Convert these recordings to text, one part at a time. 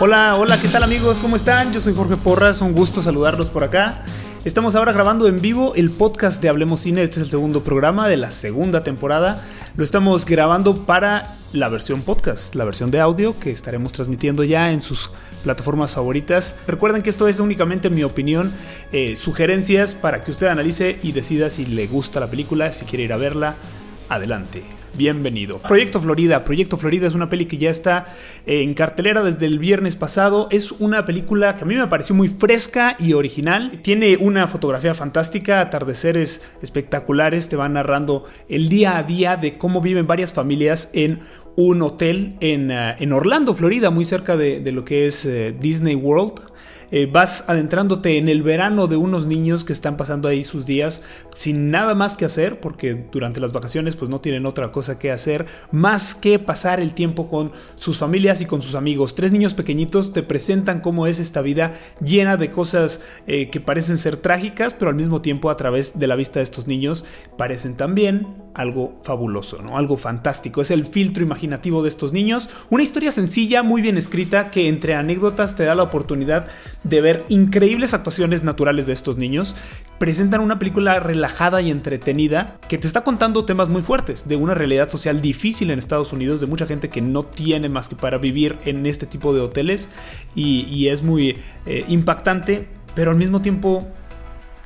Hola, hola, ¿qué tal amigos? ¿Cómo están? Yo soy Jorge Porras, un gusto saludarlos por acá. Estamos ahora grabando en vivo el podcast de Hablemos Cine, este es el segundo programa de la segunda temporada. Lo estamos grabando para la versión podcast, la versión de audio que estaremos transmitiendo ya en sus plataformas favoritas. Recuerden que esto es únicamente mi opinión, eh, sugerencias para que usted analice y decida si le gusta la película, si quiere ir a verla. Adelante bienvenido. Proyecto Florida. Proyecto Florida es una peli que ya está en cartelera desde el viernes pasado. Es una película que a mí me pareció muy fresca y original. Tiene una fotografía fantástica, atardeceres espectaculares. Te van narrando el día a día de cómo viven varias familias en un hotel en, eh, Orlando, Florida, muy cerca de, lo que es eh, Disney World. Eh, vas adentrándote en el verano de unos niños que están pasando ahí sus días sin nada más que hacer, porque durante las vacaciones pues no tienen otra cosa que hacer más que pasar el tiempo con sus familias y con sus amigos. Tres niños pequeñitos te presentan cómo es esta vida llena de cosas eh, que parecen ser trágicas, pero al mismo tiempo a través de la vista de estos niños parecen también algo fabuloso, ¿no? Algo fantástico. Es el filtro imaginativo de estos niños. Una historia sencilla, muy bien escrita, que entre anécdotas te da la oportunidad de ver increíbles actuaciones naturales de estos niños. Presentan una película relajada y entretenida que te está contando temas muy fuertes de una realidad social difícil en Estados Unidos, de mucha gente que no tiene más que para vivir en este tipo de hoteles y, es muy eh, impactante, pero al mismo tiempo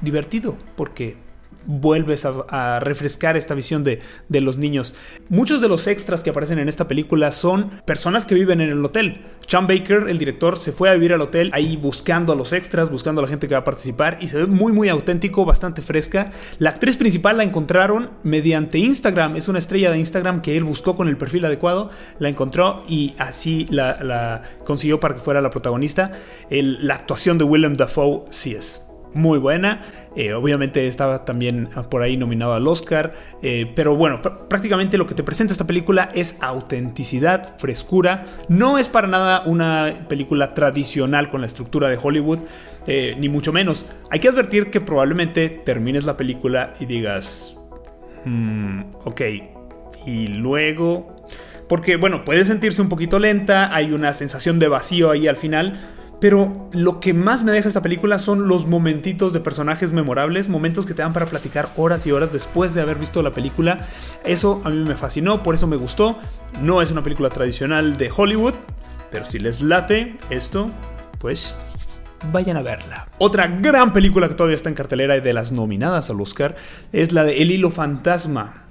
divertido, porque vuelves a, refrescar esta visión de, de, los niños. Muchos de los extras que aparecen en esta película son personas que viven en el hotel. Sean Baker, el director, se fue a vivir al hotel ahí buscando a los extras, buscando a la gente que va a participar y se ve muy muy auténtico, bastante fresca. La actriz principal la encontraron mediante Instagram, es una estrella de Instagram que él buscó con el perfil adecuado, la encontró y así la, consiguió para que fuera la protagonista. la actuación de Willem Dafoe sí es muy buena. Eh, obviamente estaba también por ahí nominado al Oscar. Eh, pero bueno, prácticamente lo que te presenta esta película es autenticidad, frescura. No es para nada una película tradicional con la estructura de Hollywood, eh, ni mucho menos. Hay que advertir que probablemente termines la película y digas, hmm, ok, y luego... Porque bueno, puede sentirse un poquito lenta, hay una sensación de vacío ahí al final pero lo que más me deja esta película son los momentitos de personajes memorables, momentos que te dan para platicar horas y horas después de haber visto la película. Eso a mí me fascinó, por eso me gustó. No es una película tradicional de Hollywood, pero si les late esto, pues vayan a verla. Otra gran película que todavía está en cartelera y de las nominadas al Oscar es la de El Hilo Fantasma.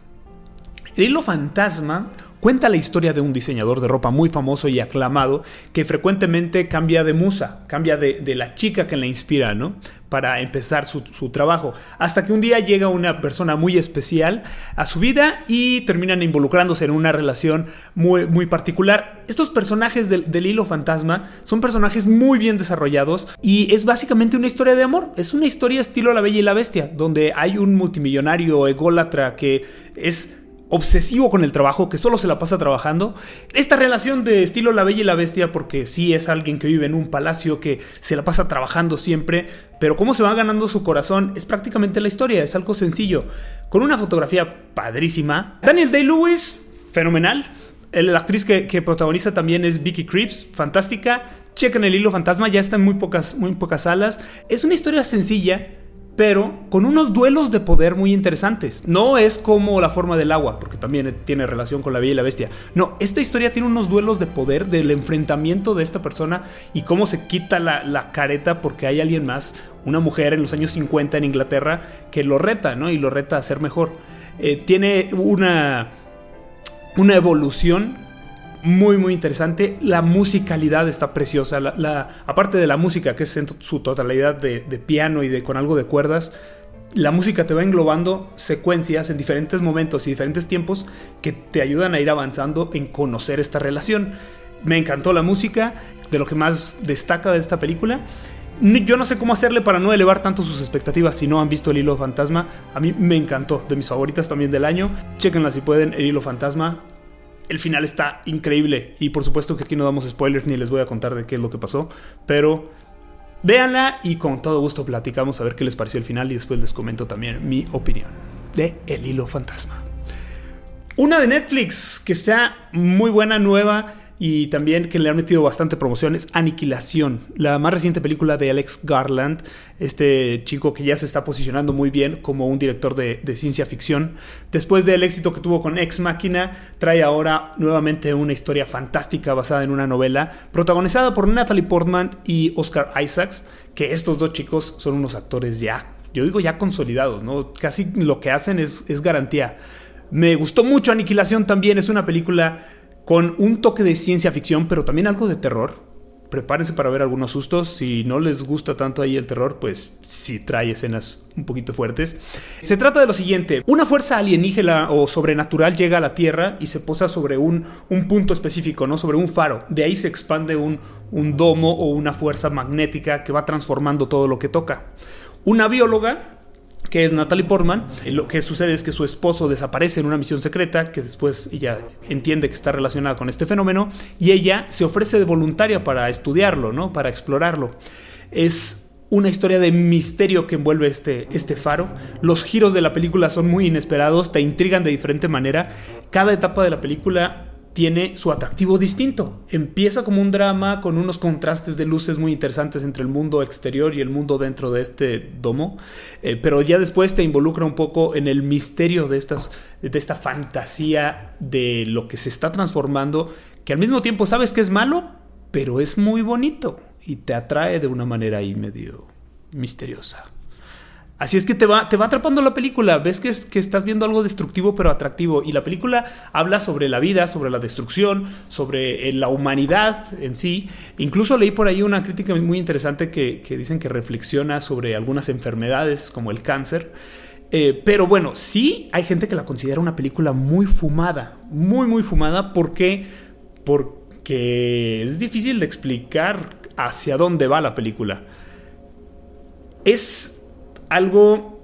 El Hilo Fantasma Cuenta la historia de un diseñador de ropa muy famoso y aclamado que frecuentemente cambia de musa, cambia de, la chica que la inspira, ¿no? Para empezar su, trabajo. Hasta que un día llega una persona muy especial a su vida y terminan involucrándose en una relación muy, muy particular. Estos personajes del, del hilo fantasma son personajes muy bien desarrollados y es básicamente una historia de amor. Es una historia estilo La Bella y la Bestia, donde hay un multimillonario ególatra que es obsesivo con el trabajo, que solo se la pasa trabajando. Esta relación de estilo La Bella y la Bestia, porque sí es alguien que vive en un palacio, que se la pasa trabajando siempre, pero cómo se va ganando su corazón es prácticamente la historia, es algo sencillo, con una fotografía padrísima. Daniel Day-Lewis, fenomenal. La actriz que, protagoniza también es Vicky Creeps, fantástica. Chequen el hilo fantasma, ya está en muy pocas, muy pocas salas. Es una historia sencilla, pero con unos duelos de poder muy interesantes. No es como la forma del agua, porque también tiene relación con la Bella y la Bestia. No, esta historia tiene unos duelos de poder del enfrentamiento de esta persona y cómo se quita la, careta porque hay alguien más, una mujer en los años 50 en Inglaterra, que lo reta, ¿no? Y lo reta a ser mejor. Eh, tiene una, una evolución muy muy interesante. La musicalidad está preciosa. La, aparte de la música, que es en su totalidad de, piano y de, con algo de cuerdas, la música te va englobando secuencias en diferentes momentos y diferentes tiempos que te ayudan a ir avanzando en conocer esta relación. Me encantó la música, de lo que más destaca de esta película. Yo no sé cómo hacerle para no elevar tanto sus expectativas si no han visto El Hilo Fantasma. A mí me encantó, de mis favoritas también del año. Chequenla si pueden, El Hilo Fantasma el final está increíble. Y por supuesto que aquí no damos spoilers ni les voy a contar de qué es lo que pasó. Pero véanla y con todo gusto platicamos a ver qué les pareció el final y después les comento también mi opinión de El Hilo Fantasma. Una de Netflix que está muy buena, nueva. Y también que le han metido bastante promoción es Aniquilación, la más reciente película de Alex Garland, este chico que ya se está posicionando muy bien como un director de, ciencia ficción. Después del éxito que tuvo con Ex Máquina, trae ahora nuevamente una historia fantástica basada en una novela protagonizada por Natalie Portman y Oscar Isaacs, que estos dos chicos son unos actores ya, yo digo ya consolidados, ¿no? Casi lo que hacen es, es garantía. Me gustó mucho Aniquilación también, es una película con un toque de ciencia ficción, pero también algo de terror. Prepárense para ver algunos sustos. Si no les gusta tanto ahí el terror, pues sí trae escenas un poquito fuertes. Se trata de lo siguiente: una fuerza alienígena o sobrenatural llega a la Tierra y se posa sobre un, un punto específico, ¿no? Sobre un faro. De ahí se expande un, un domo o una fuerza magnética que va transformando todo lo que toca. Una bióloga que es Natalie Portman. Lo que sucede es que su esposo desaparece en una misión secreta, que después ella entiende que está relacionada con este fenómeno, y ella se ofrece de voluntaria para estudiarlo, ¿no? Para explorarlo. Es una historia de misterio que envuelve este, este faro. Los giros de la película son muy inesperados, te intrigan de diferente manera. Cada etapa de la película tiene su atractivo distinto. Empieza como un drama con unos contrastes de luces muy interesantes entre el mundo exterior y el mundo dentro de este domo, eh, pero ya después te involucra un poco en el misterio de, de esta fantasía de lo que se está transformando, que al mismo tiempo sabes que es malo, pero es muy bonito y te atrae de una manera ahí medio misteriosa. Así es que te va, te va atrapando la película. Ves que, que estás viendo algo destructivo pero atractivo. Y la película habla sobre la vida, sobre la destrucción, sobre eh, la humanidad en sí. Incluso leí por ahí una crítica muy interesante que, dicen que reflexiona sobre algunas enfermedades como el cáncer. Eh, pero bueno, sí hay gente que la considera una película muy fumada. Muy, muy fumada. ¿Por qué? Porque es difícil de explicar hacia dónde va la película. Es algo...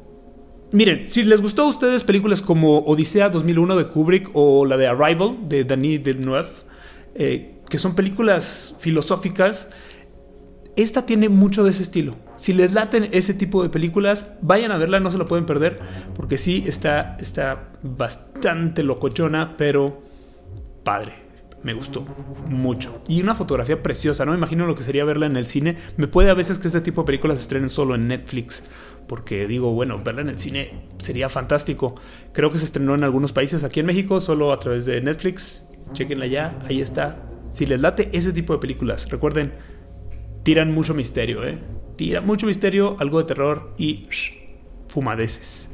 Miren, si les gustó a ustedes películas como Odisea 2001 de Kubrick o la de Arrival de Denis Villeneuve, eh, que son películas filosóficas, esta tiene mucho de ese estilo. Si les laten ese tipo de películas, vayan a verla, no se la pueden perder, porque sí está, está bastante locochona, pero padre. Me gustó mucho. Y una fotografía preciosa, no me imagino lo que sería verla en el cine. Me puede a veces que este tipo de películas se estrenen solo en Netflix porque digo, bueno, verla en el cine sería fantástico. Creo que se estrenó en algunos países, aquí en México, solo a través de Netflix. Chequenla ya, ahí está. Si les late ese tipo de películas, recuerden, tiran mucho misterio, ¿eh? Tiran mucho misterio, algo de terror y fumadeces.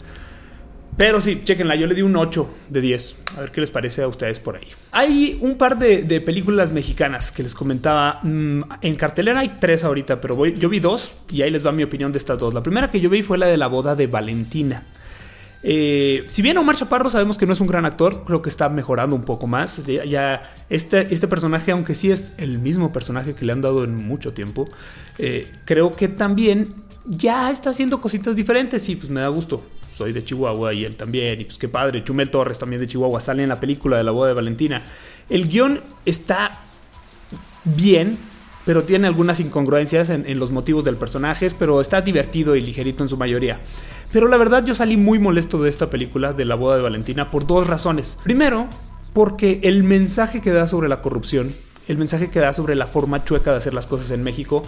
Pero sí, chequenla, yo le di un 8 de 10. A ver qué les parece a ustedes por ahí. Hay un par de, películas mexicanas que les comentaba. Mm, en cartelera hay tres ahorita, pero yo vi dos y ahí les va mi opinión de estas dos. La primera que yo vi fue la de la boda de Valentina. Eh, si bien Omar Chaparro sabemos que no es un gran actor, creo que está mejorando un poco más. Ya, este, este, personaje, aunque sí es el mismo personaje que le han dado en mucho tiempo, eh, creo que también ya está haciendo cositas diferentes y pues me da gusto soy de Chihuahua y él también, y pues qué padre, Chumel Torres también de Chihuahua, sale en la película de la boda de Valentina. El guion está bien, pero tiene algunas incongruencias en, los motivos del personaje, pero está divertido y ligerito en su mayoría. Pero la verdad yo salí muy molesto de esta película de la boda de Valentina por dos razones. Primero, porque el mensaje que da sobre la corrupción el mensaje que da sobre la forma chueca de hacer las cosas en México,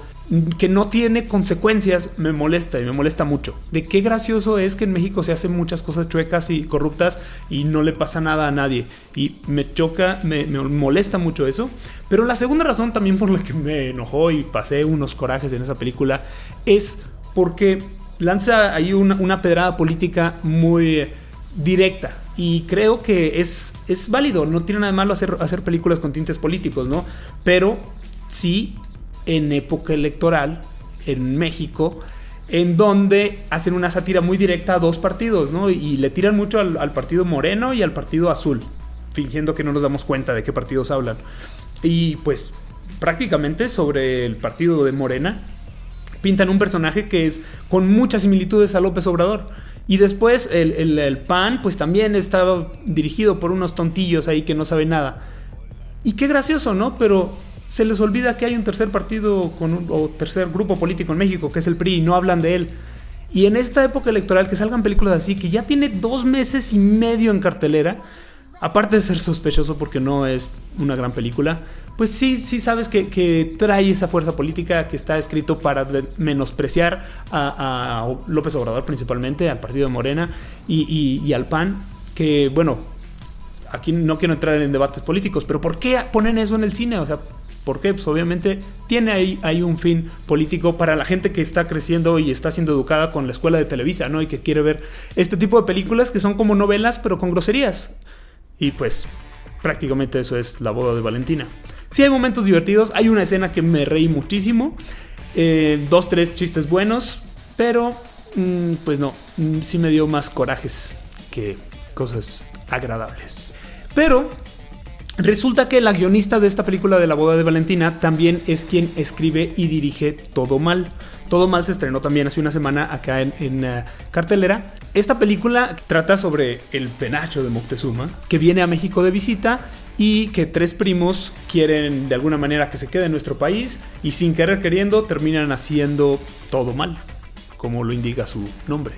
que no tiene consecuencias, me molesta y me molesta mucho. De qué gracioso es que en México se hacen muchas cosas chuecas y corruptas y no le pasa nada a nadie. Y me choca, me, molesta mucho eso. Pero la segunda razón también por la que me enojó y pasé unos corajes en esa película es porque lanza ahí una, pedrada política muy directa y creo que es, es válido, no tiene nada de malo hacer, hacer películas con tintes políticos, ¿no? Pero sí en época electoral en México, en donde hacen una sátira muy directa a dos partidos, ¿no? Y le tiran mucho al, al, partido moreno y al partido azul, fingiendo que no nos damos cuenta de qué partidos hablan. Y pues prácticamente sobre el partido de Morena pintan un personaje que es con muchas similitudes a López Obrador. Y después el, PAN, pues también estaba dirigido por unos tontillos ahí que no saben nada. Y qué gracioso, ¿no? Pero se les olvida que hay un tercer partido con o tercer grupo político en México, que es el PRI, y no hablan de él. Y en esta época electoral que salgan películas así, que ya tiene dos meses y medio en cartelera, aparte de ser sospechoso porque no es una gran película, pues sí, sí sabes que, trae esa fuerza política que está escrito para menospreciar a, López Obrador principalmente, al partido de Morena y, al PAN, que bueno, aquí no quiero entrar en debates políticos, pero ¿por qué ponen eso en el cine? O sea, ¿por qué? Pues obviamente tiene ahí, hay un fin político para la gente que está creciendo y está siendo educada con la escuela de Televisa, ¿no? Y que quiere ver este tipo de películas que son como novelas, pero con groserías. Y pues prácticamente eso es la boda de Valentina. Sí hay momentos divertidos, hay una escena que me reí muchísimo, eh, dos, tres chistes buenos, pero mm, pues no, mm, sí me dio más corajes que cosas agradables. Pero resulta que la guionista de esta película de la boda de Valentina también es quien escribe y dirige Todo Mal. Todo Mal se estrenó también hace una semana acá en, eh, cartelera. Esta película trata sobre el penacho de Moctezuma, que viene a México de visita y que tres primos quieren de alguna manera que se quede en nuestro país y sin querer queriendo terminan haciendo todo mal, como lo indica su nombre.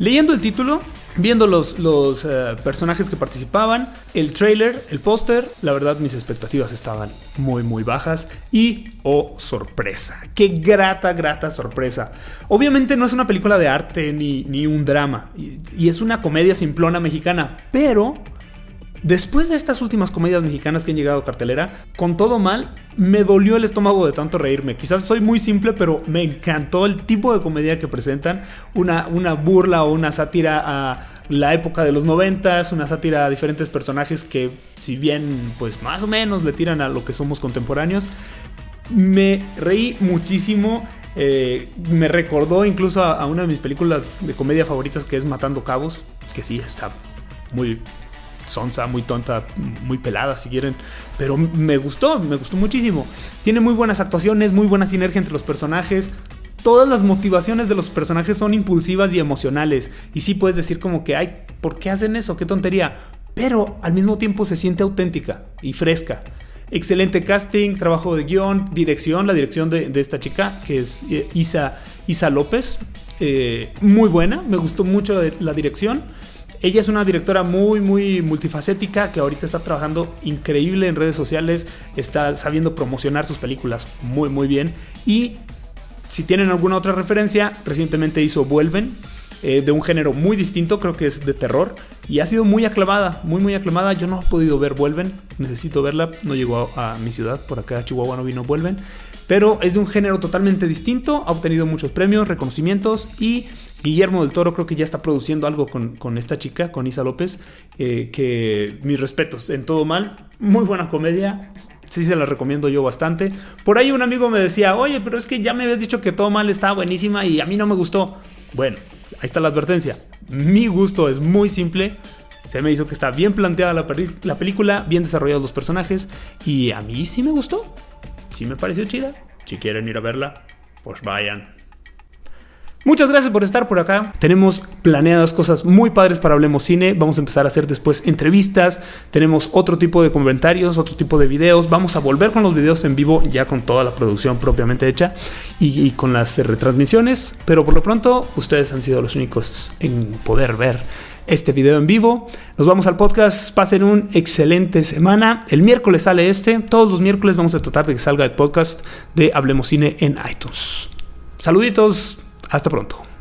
Leyendo el título, viendo los, los eh, personajes que participaban, el trailer, el póster, la verdad mis expectativas estaban muy muy bajas. Y oh sorpresa, qué grata, grata sorpresa. Obviamente no es una película de arte ni, ni un drama. Y, y es una comedia simplona mexicana, pero Después de estas últimas comedias mexicanas que han llegado a cartelera, con todo mal, me dolió el estómago de tanto reírme. Quizás soy muy simple, pero me encantó el tipo de comedia que presentan. Una, una burla o una sátira a la época de los noventas, una sátira a diferentes personajes que, si bien, pues más o menos le tiran a lo que somos contemporáneos. Me reí muchísimo. Eh, me recordó incluso a, a una de mis películas de comedia favoritas que es Matando Cabos, que sí está muy sonsa, muy tonta, muy pelada si quieren, pero me gustó, me gustó muchísimo. Tiene muy buenas actuaciones, muy buena sinergia entre los personajes. Todas las motivaciones de los personajes son impulsivas y emocionales. Y sí puedes decir como que, ay, ¿por qué hacen eso? ¿Qué tontería? Pero al mismo tiempo se siente auténtica y fresca. Excelente casting, trabajo de guion, dirección, la dirección de, esta chica, que es eh, Isa, Isa López. Eh, muy buena, me gustó mucho la dirección. Ella es una directora muy, muy multifacética que ahorita está trabajando increíble en redes sociales, está sabiendo promocionar sus películas muy, muy bien. Y si tienen alguna otra referencia, recientemente hizo Vuelven, eh, de un género muy distinto, creo que es de terror, y ha sido muy aclamada, muy, muy aclamada. Yo no he podido ver Vuelven, necesito verla, no llegó a, a mi ciudad, por acá a Chihuahua no vino Vuelven, pero es de un género totalmente distinto, ha obtenido muchos premios, reconocimientos y Guillermo del Toro creo que ya está produciendo algo con, esta chica, con Isa López, eh, que mis respetos, en todo mal, muy buena comedia, sí se la recomiendo yo bastante. Por ahí un amigo me decía, oye, pero es que ya me habías dicho que todo mal estaba buenísima y a mí no me gustó. Bueno, ahí está la advertencia. Mi gusto es muy simple. Se me hizo que está bien planteada la, la película, bien desarrollados los personajes y a mí sí me gustó. Sí me pareció chida. Si quieren ir a verla, pues vayan. Muchas gracias por estar por acá. Tenemos planeadas cosas muy padres para Hablemos Cine. Vamos a empezar a hacer después entrevistas. Tenemos otro tipo de comentarios, otro tipo de videos. Vamos a volver con los videos en vivo ya con toda la producción propiamente hecha y, con las retransmisiones. Pero por lo pronto ustedes han sido los únicos en poder ver este video en vivo. Nos vamos al podcast. Pasen un excelente semana. El miércoles sale este. Todos los miércoles vamos a tratar de que salga el podcast de Hablemos Cine en iTunes. Saluditos. Hasta pronto.